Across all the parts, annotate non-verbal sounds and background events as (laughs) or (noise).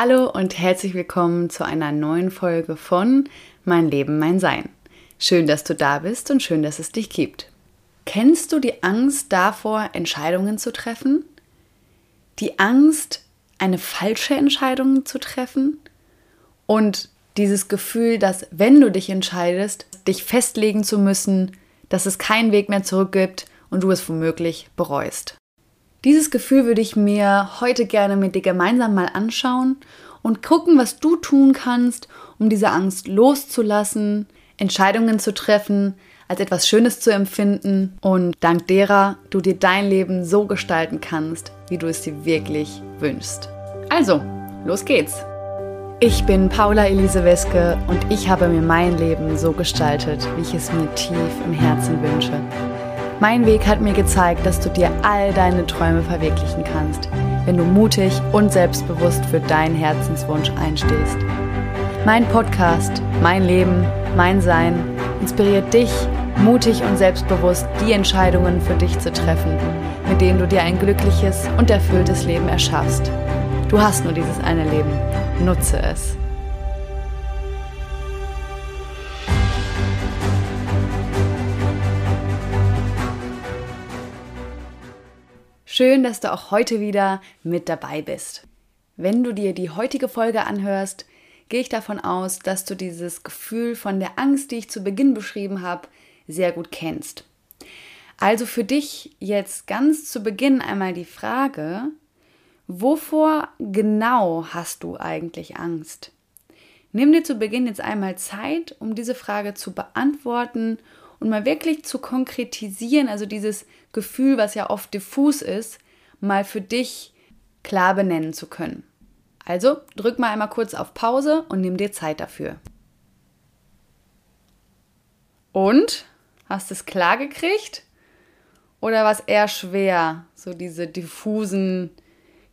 Hallo und herzlich willkommen zu einer neuen Folge von Mein Leben, mein Sein. Schön, dass du da bist und schön, dass es dich gibt. Kennst du die Angst davor, Entscheidungen zu treffen? Die Angst, eine falsche Entscheidung zu treffen? Und dieses Gefühl, dass wenn du dich entscheidest, dich festlegen zu müssen, dass es keinen Weg mehr zurück gibt und du es womöglich bereust. Dieses Gefühl würde ich mir heute gerne mit dir gemeinsam mal anschauen und gucken, was du tun kannst, um diese Angst loszulassen, Entscheidungen zu treffen, als etwas Schönes zu empfinden und dank derer du dir dein Leben so gestalten kannst, wie du es dir wirklich wünschst. Also, los geht's! Ich bin Paula Elise Weske und ich habe mir mein Leben so gestaltet, wie ich es mir tief im Herzen wünsche. Mein Weg hat mir gezeigt, dass du dir all deine Träume verwirklichen kannst, wenn du mutig und selbstbewusst für deinen Herzenswunsch einstehst. Mein Podcast, mein Leben, mein Sein inspiriert dich, mutig und selbstbewusst die Entscheidungen für dich zu treffen, mit denen du dir ein glückliches und erfülltes Leben erschaffst. Du hast nur dieses eine Leben. Nutze es. Schön, dass du auch heute wieder mit dabei bist. Wenn du dir die heutige Folge anhörst, gehe ich davon aus, dass du dieses Gefühl von der Angst, die ich zu Beginn beschrieben habe, sehr gut kennst. Also für dich jetzt ganz zu Beginn einmal die Frage, wovor genau hast du eigentlich Angst? Nimm dir zu Beginn jetzt einmal Zeit, um diese Frage zu beantworten und mal wirklich zu konkretisieren, also dieses Gefühl, was ja oft diffus ist, mal für dich klar benennen zu können. Also drück mal einmal kurz auf Pause und nimm dir Zeit dafür. Und? Hast du es klar gekriegt? Oder war es eher schwer, so diese diffusen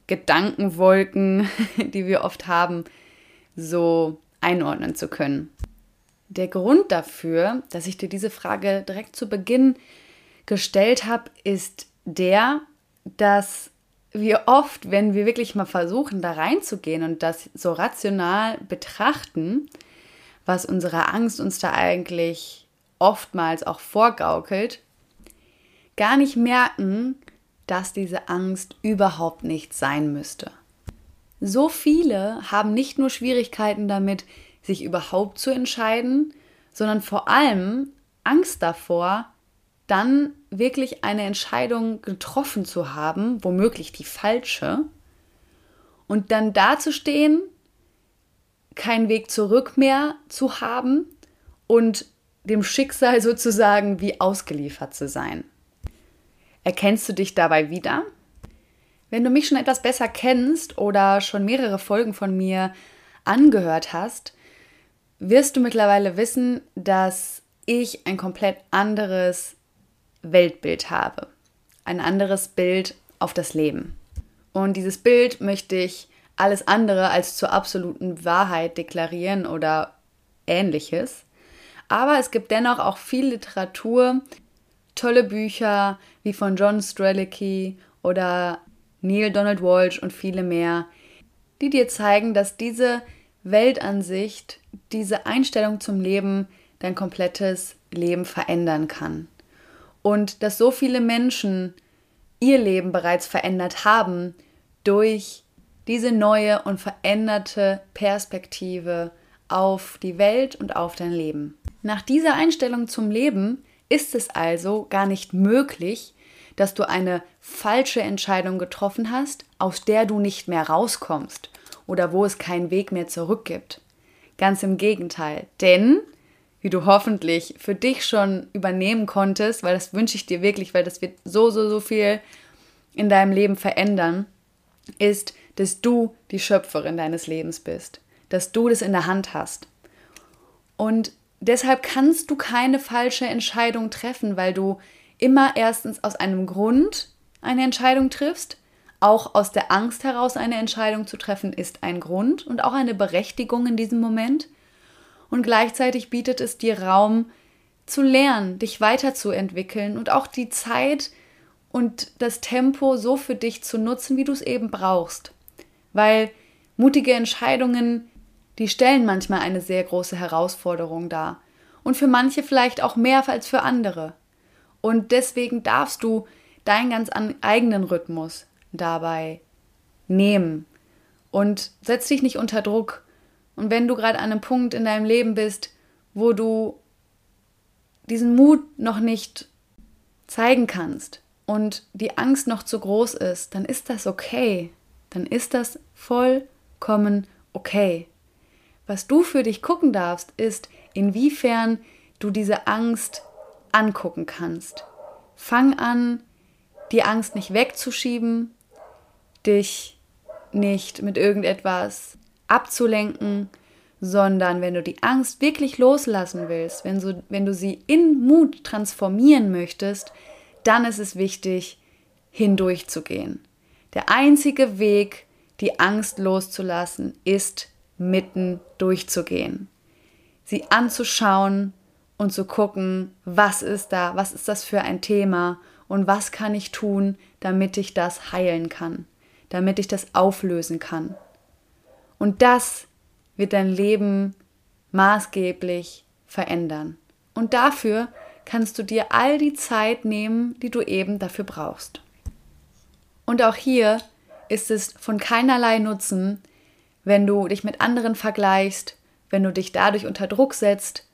Gedankenwolken, (laughs) die wir oft haben, so einordnen zu können? Der Grund dafür, dass ich dir diese Frage direkt zu Beginn gestellt habe, ist der, dass wir oft, wenn wir wirklich mal versuchen, da reinzugehen und das so rational betrachten, was unsere Angst uns da eigentlich oftmals auch vorgaukelt, gar nicht merken, dass diese Angst überhaupt nicht sein müsste. So viele haben nicht nur Schwierigkeiten damit, sich überhaupt zu entscheiden, sondern vor allem Angst davor, dann wirklich eine Entscheidung getroffen zu haben, womöglich die falsche, und dann dazustehen, keinen Weg zurück mehr zu haben und dem Schicksal sozusagen wie ausgeliefert zu sein. Erkennst du dich dabei wieder? Wenn du mich schon etwas besser kennst oder schon mehrere Folgen von mir angehört hast, wirst du mittlerweile wissen, dass ich ein komplett anderes Weltbild habe. Ein anderes Bild auf das Leben. Und dieses Bild möchte ich alles andere als zur absoluten Wahrheit deklarieren oder ähnliches. Aber es gibt dennoch auch viel Literatur, tolle Bücher wie von John Strelicky oder Neil Donald Walsh und viele mehr, die dir zeigen, dass diese Weltansicht, diese Einstellung zum Leben dein komplettes Leben verändern kann. Und dass so viele Menschen ihr Leben bereits verändert haben durch diese neue und veränderte Perspektive auf die Welt und auf dein Leben. Nach dieser Einstellung zum Leben ist es also gar nicht möglich, dass du eine falsche Entscheidung getroffen hast, aus der du nicht mehr rauskommst oder wo es keinen Weg mehr zurück gibt. Ganz im Gegenteil, denn wie du hoffentlich für dich schon übernehmen konntest, weil das wünsche ich dir wirklich, weil das wird so, so, so viel in deinem Leben verändern, ist, dass du die Schöpferin deines Lebens bist, dass du das in der Hand hast. Und deshalb kannst du keine falsche Entscheidung treffen, weil du immer erstens aus einem Grund eine Entscheidung triffst auch aus der Angst heraus eine Entscheidung zu treffen, ist ein Grund und auch eine Berechtigung in diesem Moment. Und gleichzeitig bietet es dir Raum zu lernen, dich weiterzuentwickeln und auch die Zeit und das Tempo so für dich zu nutzen, wie du es eben brauchst. Weil Mutige Entscheidungen, die stellen manchmal eine sehr große Herausforderung dar. Und für manche vielleicht auch mehr als für andere. Und deswegen darfst du deinen ganz eigenen Rhythmus dabei nehmen. Und setz dich nicht unter Druck. Und wenn du gerade an einem Punkt in deinem Leben bist, wo du diesen Mut noch nicht zeigen kannst und die Angst noch zu groß ist, dann ist das okay. Dann ist das vollkommen okay. Was du für dich gucken darfst, ist, inwiefern du diese Angst angucken kannst. Fang an, die Angst nicht wegzuschieben, dich nicht mit irgendetwas abzulenken, sondern wenn du die Angst wirklich loslassen willst, wenn, so, wenn du sie in Mut transformieren möchtest, dann ist es wichtig, hindurchzugehen. Der einzige Weg, die Angst loszulassen, ist mitten durchzugehen. Sie anzuschauen und zu gucken, was ist da, was ist das für ein Thema und was kann ich tun, damit ich das heilen kann, damit ich das auflösen kann. Und das wird dein Leben maßgeblich verändern. Und dafür kannst du dir all die Zeit nehmen, die du eben dafür brauchst. Und auch hier ist es von keinerlei Nutzen, wenn du dich mit anderen vergleichst, wenn du dich dadurch unter Druck setzt,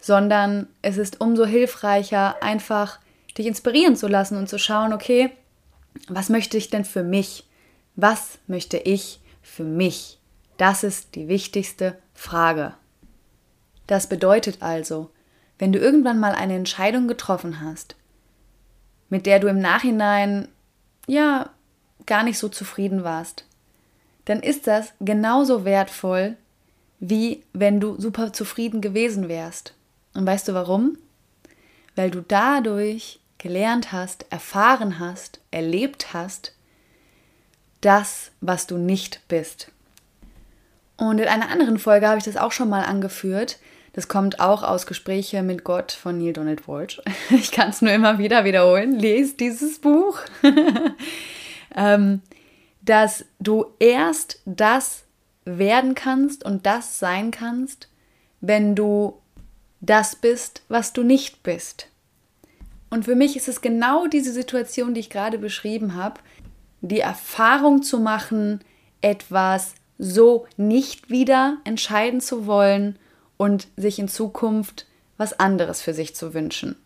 sondern es ist umso hilfreicher, einfach dich inspirieren zu lassen und zu schauen, okay, was möchte ich denn für mich? Was möchte ich für mich? Das ist die wichtigste Frage. Das bedeutet also, wenn du irgendwann mal eine Entscheidung getroffen hast, mit der du im Nachhinein ja gar nicht so zufrieden warst, dann ist das genauso wertvoll, wie wenn du super zufrieden gewesen wärst. Und weißt du warum? Weil du dadurch gelernt hast, erfahren hast, erlebt hast, das, was du nicht bist. Und in einer anderen Folge habe ich das auch schon mal angeführt. Das kommt auch aus Gespräche mit Gott von Neil Donald Walsh. (laughs) Ich kann es nur immer wieder wiederholen. Lest dieses Buch. (laughs) ähm, dass du erst das werden kannst und das sein kannst, wenn du das bist, was du nicht bist. Und für mich ist es genau diese Situation, die ich gerade beschrieben habe, die Erfahrung zu machen, etwas so nicht wieder entscheiden zu wollen und sich in Zukunft was anderes für sich zu wünschen.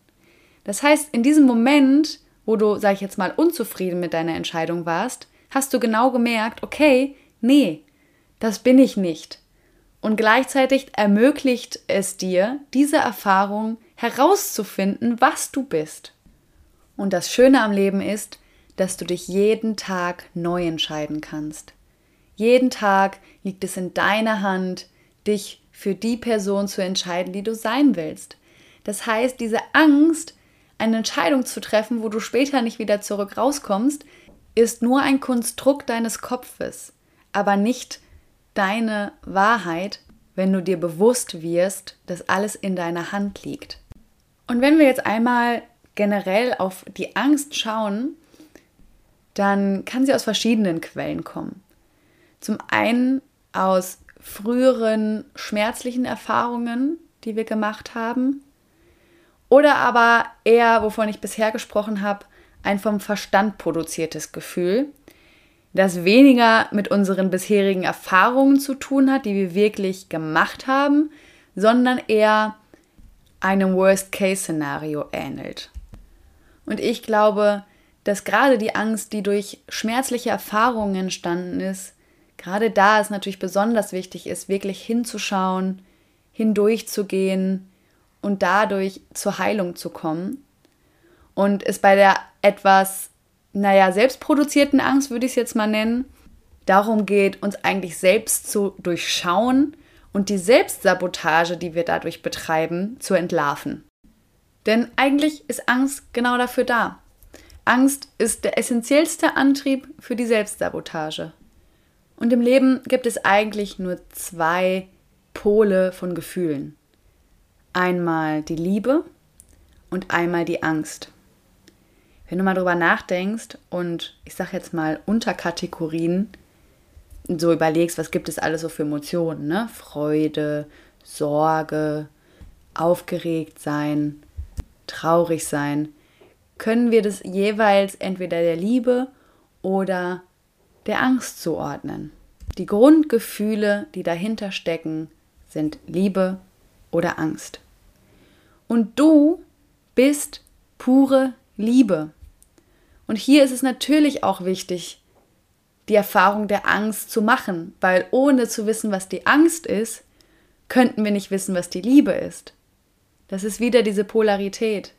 Das heißt, in diesem Moment, wo du, sag ich jetzt mal, unzufrieden mit deiner Entscheidung warst, hast du genau gemerkt, okay, nee, das bin ich nicht. Und gleichzeitig ermöglicht es dir, diese Erfahrung herauszufinden, was du bist. Und das Schöne am Leben ist, dass du dich jeden Tag neu entscheiden kannst. Jeden Tag liegt es in deiner Hand, dich für die Person zu entscheiden, die du sein willst. Das heißt, diese Angst, eine Entscheidung zu treffen, wo du später nicht wieder zurück rauskommst, ist nur ein Konstrukt deines Kopfes, aber nicht deine Wahrheit, wenn du dir bewusst wirst, dass alles in deiner Hand liegt. Und wenn wir jetzt einmal generell auf die Angst schauen, dann kann sie aus verschiedenen Quellen kommen. Zum einen aus früheren schmerzlichen Erfahrungen, die wir gemacht haben, oder aber eher, wovon ich bisher gesprochen habe, ein vom Verstand produziertes Gefühl, das weniger mit unseren bisherigen Erfahrungen zu tun hat, die wir wirklich gemacht haben, sondern eher einem Worst-Case-Szenario ähnelt. Und ich glaube, dass gerade die Angst, die durch schmerzliche Erfahrungen entstanden ist, gerade da es natürlich besonders wichtig ist, wirklich hinzuschauen, hindurchzugehen und dadurch zur Heilung zu kommen. Und es bei der etwas naja, selbstproduzierten Angst würde ich es jetzt mal nennen, darum geht, uns eigentlich selbst zu durchschauen und die Selbstsabotage, die wir dadurch betreiben, zu entlarven. Denn eigentlich ist Angst genau dafür da. Angst ist der essentiellste Antrieb für die Selbstsabotage. Und im Leben gibt es eigentlich nur zwei Pole von Gefühlen. Einmal die Liebe und einmal die Angst. Wenn du mal drüber nachdenkst und ich sage jetzt mal Unterkategorien so überlegst, was gibt es alles so für Emotionen, ne? Freude, Sorge, aufgeregt sein, traurig sein, können wir das jeweils entweder der Liebe oder der Angst zuordnen. Die Grundgefühle, die dahinter stecken, sind Liebe oder Angst. Und du bist pure Liebe. Und hier ist es natürlich auch wichtig, die Erfahrung der Angst zu machen, weil ohne zu wissen, was die Angst ist, könnten wir nicht wissen, was die Liebe ist. Das ist wieder diese Polarität.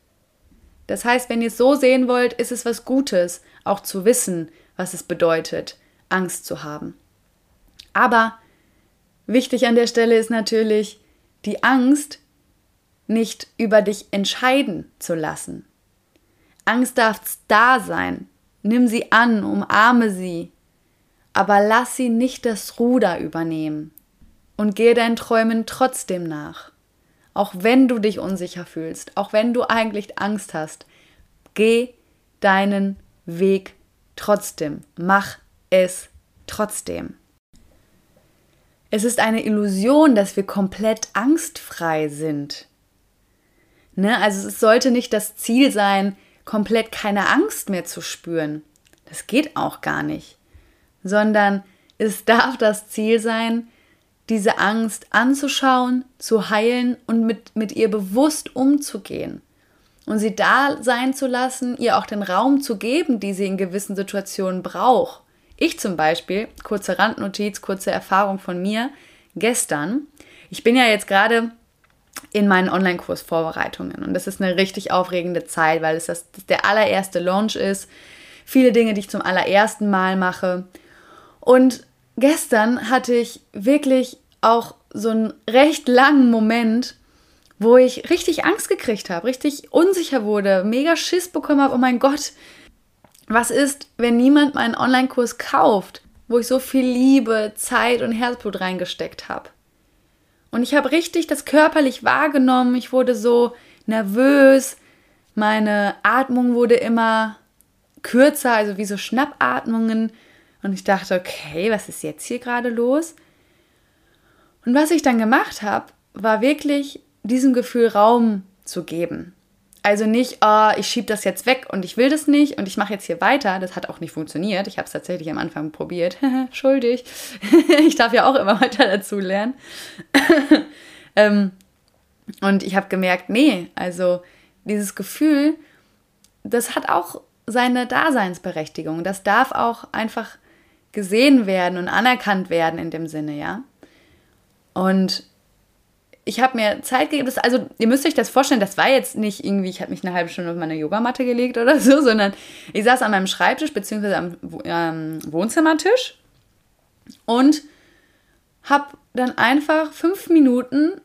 Das heißt, wenn ihr es so sehen wollt, ist es was Gutes, auch zu wissen, was es bedeutet, Angst zu haben. Aber wichtig an der Stelle ist natürlich, die Angst nicht über dich entscheiden zu lassen. Angst darf da sein. Nimm sie an, umarme sie, aber lass sie nicht das Ruder übernehmen und gehe deinen Träumen trotzdem nach. Auch wenn du dich unsicher fühlst, auch wenn du eigentlich Angst hast, geh deinen Weg trotzdem. Mach es trotzdem. Es ist eine Illusion, dass wir komplett angstfrei sind. Ne? Also es sollte nicht das Ziel sein, komplett keine Angst mehr zu spüren. Das geht auch gar nicht. Sondern es darf das Ziel sein, diese Angst anzuschauen, zu heilen und mit, mit ihr bewusst umzugehen. Und sie da sein zu lassen, ihr auch den Raum zu geben, die sie in gewissen Situationen braucht. Ich zum Beispiel, kurze Randnotiz, kurze Erfahrung von mir, gestern, ich bin ja jetzt gerade in meinen Online-Kurs Vorbereitungen und das ist eine richtig aufregende Zeit, weil es das, das der allererste Launch ist. Viele Dinge, die ich zum allerersten Mal mache. Und gestern hatte ich wirklich auch so einen recht langen Moment, wo ich richtig Angst gekriegt habe, richtig unsicher wurde, mega Schiss bekommen habe, oh mein Gott, was ist, wenn niemand meinen Online-Kurs kauft, wo ich so viel Liebe, Zeit und Herzblut reingesteckt habe? Und ich habe richtig das körperlich wahrgenommen, ich wurde so nervös, meine Atmung wurde immer kürzer, also wie so Schnappatmungen und ich dachte, okay, was ist jetzt hier gerade los? Und was ich dann gemacht habe, war wirklich diesem Gefühl Raum zu geben. Also nicht, oh, ich schiebe das jetzt weg und ich will das nicht und ich mache jetzt hier weiter. Das hat auch nicht funktioniert. Ich habe es tatsächlich am Anfang probiert. (laughs) Schuldig. (laughs) ich darf ja auch immer weiter dazu lernen. (laughs) ähm, und ich habe gemerkt, nee, also dieses Gefühl, das hat auch seine Daseinsberechtigung. Das darf auch einfach gesehen werden und anerkannt werden in dem Sinne, ja. Und ich habe mir Zeit gegeben, das, also ihr müsst euch das vorstellen, das war jetzt nicht irgendwie, ich habe mich eine halbe Stunde auf meine Yogamatte gelegt oder so, (laughs) sondern ich saß an meinem Schreibtisch bzw. am ähm, Wohnzimmertisch und habe dann einfach fünf Minuten,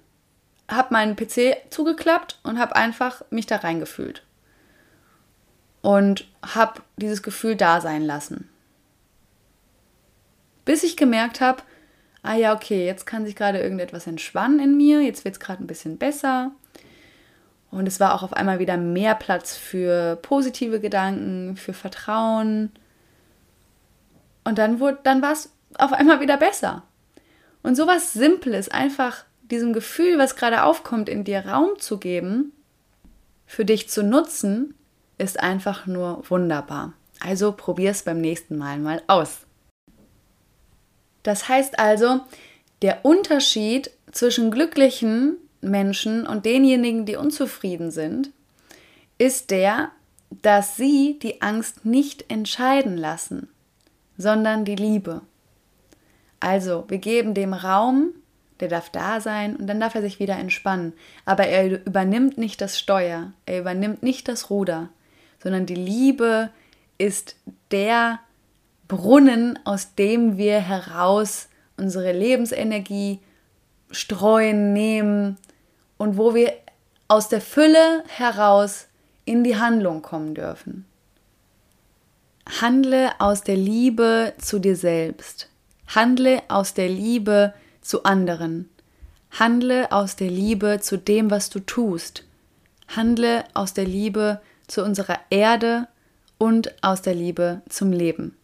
habe meinen PC zugeklappt und habe einfach mich da reingefühlt. Und habe dieses Gefühl da sein lassen. Bis ich gemerkt habe, ah ja, okay, jetzt kann sich gerade irgendetwas entspannen in mir, jetzt wird es gerade ein bisschen besser. Und es war auch auf einmal wieder mehr Platz für positive Gedanken, für Vertrauen. Und dann, dann war es auf einmal wieder besser. Und sowas Simples, einfach diesem Gefühl, was gerade aufkommt, in dir Raum zu geben, für dich zu nutzen, ist einfach nur wunderbar. Also probier es beim nächsten Mal mal aus. Das heißt also, der Unterschied zwischen glücklichen Menschen und denjenigen, die unzufrieden sind, ist der, dass sie die Angst nicht entscheiden lassen, sondern die Liebe. Also, wir geben dem Raum, der darf da sein und dann darf er sich wieder entspannen. Aber er übernimmt nicht das Steuer, er übernimmt nicht das Ruder, sondern die Liebe ist der Brunnen, aus dem wir heraus unsere Lebensenergie streuen, nehmen und wo wir aus der Fülle heraus in die Handlung kommen dürfen. Handle aus der Liebe zu dir selbst. Handle aus der Liebe zu anderen. Handle aus der Liebe zu dem, was du tust. Handle aus der Liebe zu unserer Erde und aus der Liebe zum Leben.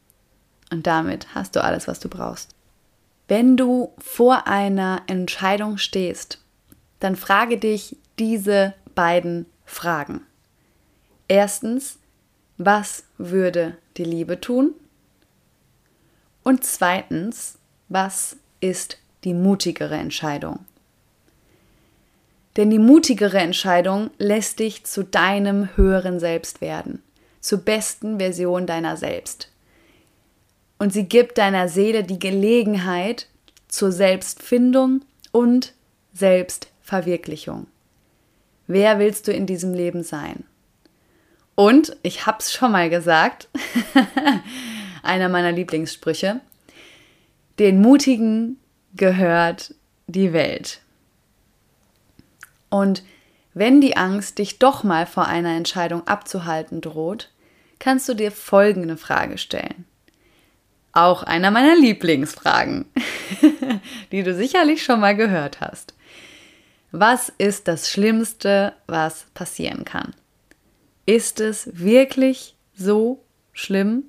Und damit hast du alles, was du brauchst. Wenn du vor einer Entscheidung stehst, dann frage dich diese beiden Fragen. Erstens, was würde die Liebe tun? Und zweitens, was ist die mutigere Entscheidung? Denn die mutigere Entscheidung lässt dich zu deinem höheren Selbst werden, zur besten Version deiner selbst. Und sie gibt deiner Seele die Gelegenheit zur Selbstfindung und Selbstverwirklichung. Wer willst du in diesem Leben sein? Und ich hab's schon mal gesagt, (laughs) einer meiner Lieblingssprüche, den Mutigen gehört die Welt. Und wenn die Angst dich doch mal vor einer Entscheidung abzuhalten droht, kannst du dir folgende Frage stellen. Auch einer meiner Lieblingsfragen, (laughs) die du sicherlich schon mal gehört hast. Was ist das Schlimmste, was passieren kann? Ist es wirklich so schlimm?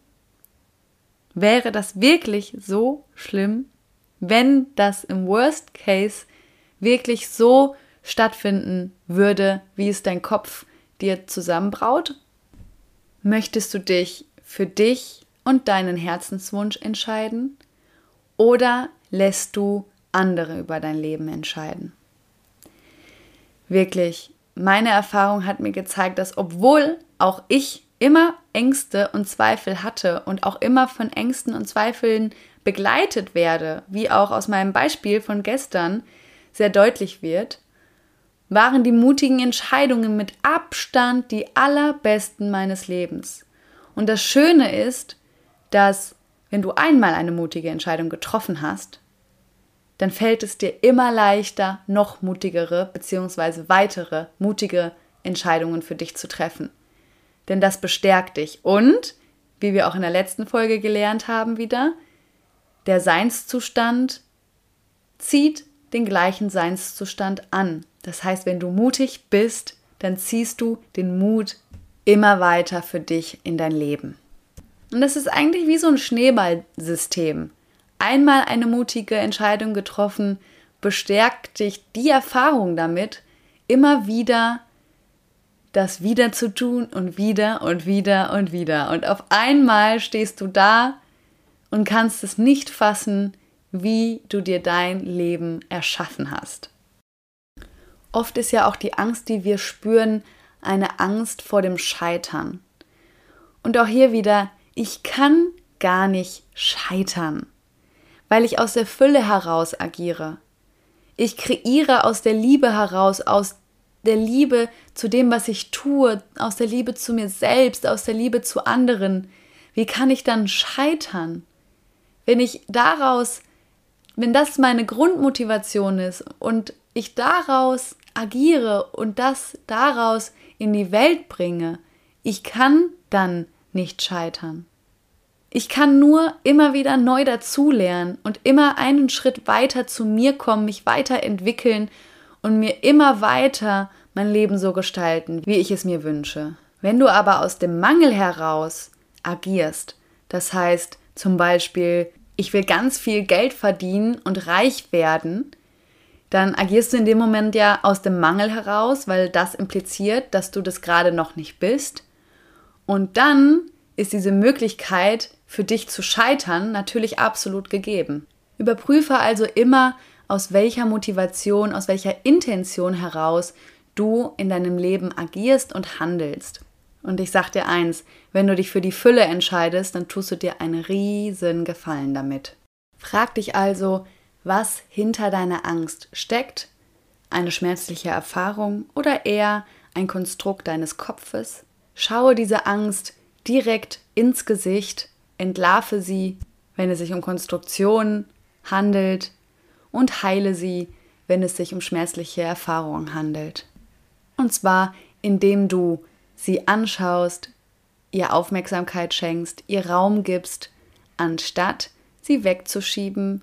Wäre das wirklich so schlimm, wenn das im Worst Case wirklich so stattfinden würde, wie es dein Kopf dir zusammenbraut? Möchtest du dich für dich und deinen Herzenswunsch entscheiden? Oder lässt du andere über dein Leben entscheiden? Wirklich, meine Erfahrung hat mir gezeigt, dass obwohl auch ich immer Ängste und Zweifel hatte und auch immer von Ängsten und Zweifeln begleitet werde, wie auch aus meinem Beispiel von gestern sehr deutlich wird, waren die mutigen Entscheidungen mit Abstand die allerbesten meines Lebens. Und das Schöne ist, dass wenn du einmal eine mutige Entscheidung getroffen hast, dann fällt es dir immer leichter, noch mutigere bzw. weitere mutige Entscheidungen für dich zu treffen. Denn das bestärkt dich und, wie wir auch in der letzten Folge gelernt haben wieder, der Seinszustand zieht den gleichen Seinszustand an. Das heißt, wenn du mutig bist, dann ziehst du den Mut immer weiter für dich in dein Leben. Und das ist eigentlich wie so ein Schneeballsystem. Einmal eine mutige Entscheidung getroffen, bestärkt dich die Erfahrung damit, immer wieder das wieder zu tun und wieder und wieder und wieder. Und auf einmal stehst du da und kannst es nicht fassen, wie du dir dein Leben erschaffen hast. Oft ist ja auch die Angst, die wir spüren, eine Angst vor dem Scheitern. Und auch hier wieder, ich kann gar nicht scheitern, weil ich aus der Fülle heraus agiere. Ich kreiere aus der Liebe heraus, aus der Liebe zu dem, was ich tue, aus der Liebe zu mir selbst, aus der Liebe zu anderen. Wie kann ich dann scheitern? Wenn ich daraus wenn das meine Grundmotivation ist und ich daraus agiere und das daraus in die Welt bringe, ich kann dann nicht scheitern. Ich kann nur immer wieder neu dazulernen und immer einen Schritt weiter zu mir kommen, mich weiterentwickeln und mir immer weiter mein Leben so gestalten, wie ich es mir wünsche. Wenn du aber aus dem Mangel heraus agierst, das heißt zum Beispiel ich will ganz viel Geld verdienen und reich werden, dann agierst du in dem Moment ja aus dem Mangel heraus, weil das impliziert, dass du das gerade noch nicht bist. Und dann ist diese Möglichkeit für dich zu scheitern natürlich absolut gegeben. Überprüfe also immer, aus welcher Motivation, aus welcher Intention heraus du in deinem Leben agierst und handelst. Und ich sag dir eins, wenn du dich für die Fülle entscheidest, dann tust du dir einen riesen Gefallen damit. Frag dich also, was hinter deiner Angst steckt, eine schmerzliche Erfahrung oder eher ein Konstrukt deines Kopfes. Schaue diese Angst direkt ins Gesicht, entlarve sie, wenn es sich um Konstruktionen handelt, und heile sie, wenn es sich um schmerzliche Erfahrungen handelt. Und zwar, indem du sie anschaust, ihr Aufmerksamkeit schenkst, ihr Raum gibst, anstatt sie wegzuschieben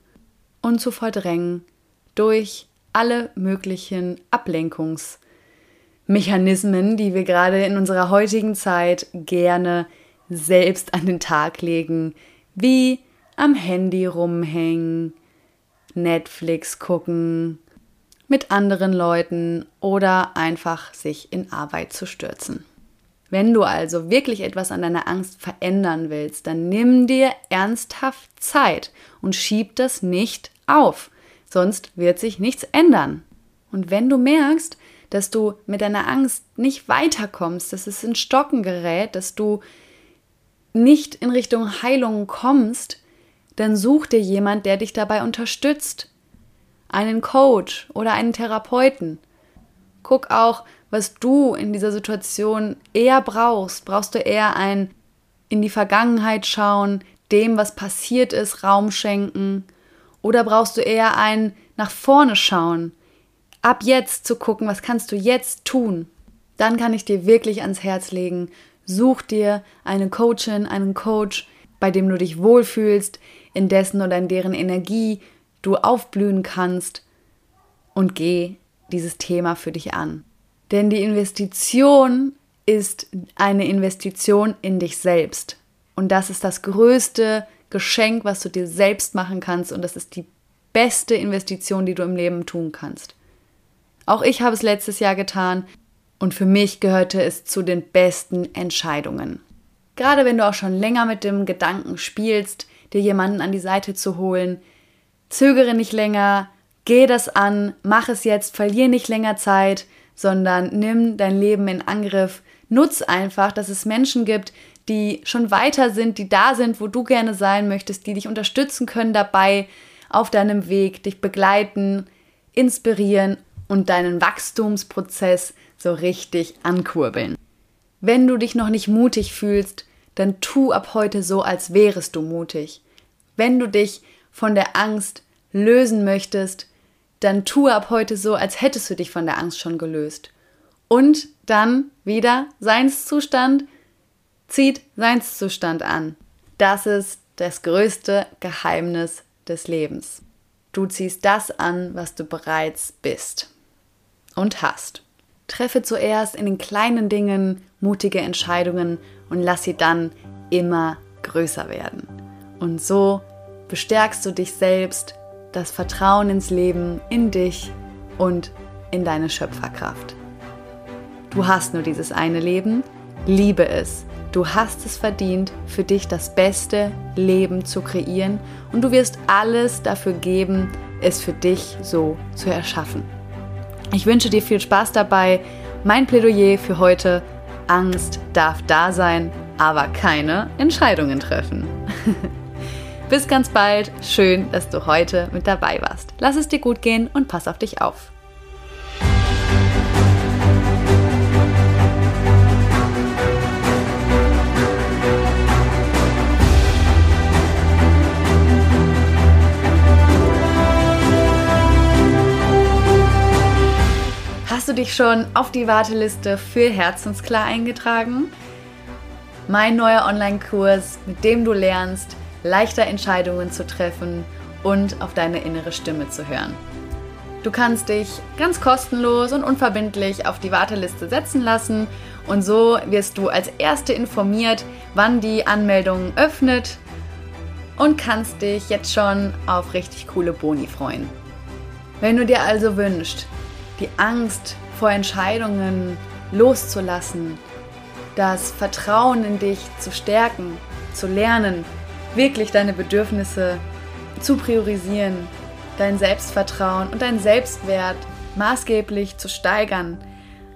und zu verdrängen durch alle möglichen Ablenkungsmechanismen, die wir gerade in unserer heutigen Zeit gerne selbst an den Tag legen, wie am Handy rumhängen, Netflix gucken, mit anderen Leuten oder einfach sich in Arbeit zu stürzen. Wenn du also wirklich etwas an deiner Angst verändern willst, dann nimm dir ernsthaft Zeit und schieb das nicht auf, sonst wird sich nichts ändern. Und wenn du merkst, dass du mit deiner Angst nicht weiterkommst, dass es in Stocken gerät, dass du nicht in Richtung Heilung kommst, dann such dir jemand, der dich dabei unterstützt. Einen Coach oder einen Therapeuten. Guck auch, was du in dieser Situation eher brauchst. Brauchst du eher ein in die Vergangenheit schauen, dem, was passiert ist, Raum schenken? Oder brauchst du eher ein nach vorne schauen, ab jetzt zu gucken, was kannst du jetzt tun? Dann kann ich dir wirklich ans Herz legen, such dir eine Coachin, einen Coach, bei dem du dich wohlfühlst, in dessen oder in deren Energie du aufblühen kannst und geh dieses Thema für dich an. Denn die Investition ist eine Investition in dich selbst. Und das ist das größte Geschenk, was du dir selbst machen kannst. Und das ist die beste Investition, die du im Leben tun kannst. Auch ich habe es letztes Jahr getan und für mich gehörte es zu den besten Entscheidungen. Gerade wenn du auch schon länger mit dem Gedanken spielst, dir jemanden an die Seite zu holen, zögere nicht länger, geh das an, mach es jetzt, verlier nicht länger Zeit, sondern nimm dein Leben in Angriff. Nutz einfach, dass es Menschen gibt, die schon weiter sind, die da sind, wo du gerne sein möchtest, die dich unterstützen können dabei auf deinem Weg, dich begleiten, inspirieren und deinen Wachstumsprozess so richtig ankurbeln. Wenn du dich noch nicht mutig fühlst, dann tu ab heute so, als wärest du mutig. Wenn du dich von der Angst lösen möchtest, dann tue ab heute so, als hättest du dich von der Angst schon gelöst. Und dann wieder Seinszustand zieht Seinszustand an. Das ist das größte Geheimnis des Lebens. Du ziehst das an, was du bereits bist und hast. Treffe zuerst in den kleinen Dingen mutige Entscheidungen und lass sie dann immer größer werden. Und so bestärkst du dich selbst, das Vertrauen ins Leben, in dich und in deine Schöpferkraft. Du hast nur dieses eine Leben, liebe es. Du hast es verdient, für dich das beste Leben zu kreieren und du wirst alles dafür geben, es für dich so zu erschaffen. Ich wünsche dir viel Spaß dabei. Mein Plädoyer für heute, Angst darf da sein, aber keine Entscheidungen treffen. (laughs) Bis ganz bald. Schön, dass du heute mit dabei warst. Lass es dir gut gehen und pass auf dich auf. Hast du dich schon auf die Warteliste für Herzensklar eingetragen? Mein neuer Online-Kurs, mit dem du lernst, leichter Entscheidungen zu treffen und auf deine innere Stimme zu hören. Du kannst dich ganz kostenlos und unverbindlich auf die Warteliste setzen lassen und so wirst du als Erste informiert, wann die Anmeldung öffnet und kannst dich jetzt schon auf richtig coole Boni freuen. Wenn du dir also wünschst, die Angst vor Entscheidungen loszulassen, das Vertrauen in dich zu stärken, zu lernen wirklich deine Bedürfnisse zu priorisieren, dein Selbstvertrauen und dein Selbstwert maßgeblich zu steigern,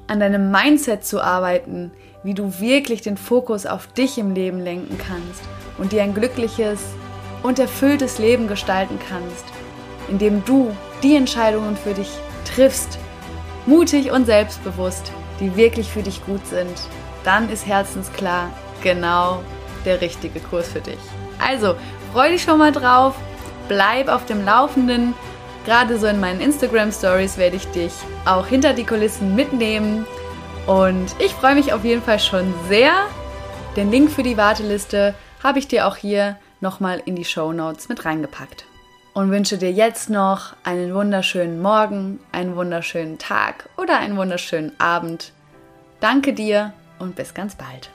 an deinem Mindset zu arbeiten, wie du wirklich den Fokus auf dich im Leben lenken kannst und dir ein glückliches und erfülltes Leben gestalten kannst, indem du die Entscheidungen für dich triffst, mutig und selbstbewusst, die wirklich für dich gut sind, dann ist herzensklar genau der richtige Kurs für dich. Also, freu dich schon mal drauf, bleib auf dem Laufenden. Gerade so in meinen Instagram Stories werde ich dich auch hinter die Kulissen mitnehmen. Und ich freue mich auf jeden Fall schon sehr. Den Link für die Warteliste habe ich dir auch hier nochmal in die Show Notes mit reingepackt. Und wünsche dir jetzt noch einen wunderschönen Morgen, einen wunderschönen Tag oder einen wunderschönen Abend. Danke dir und bis ganz bald.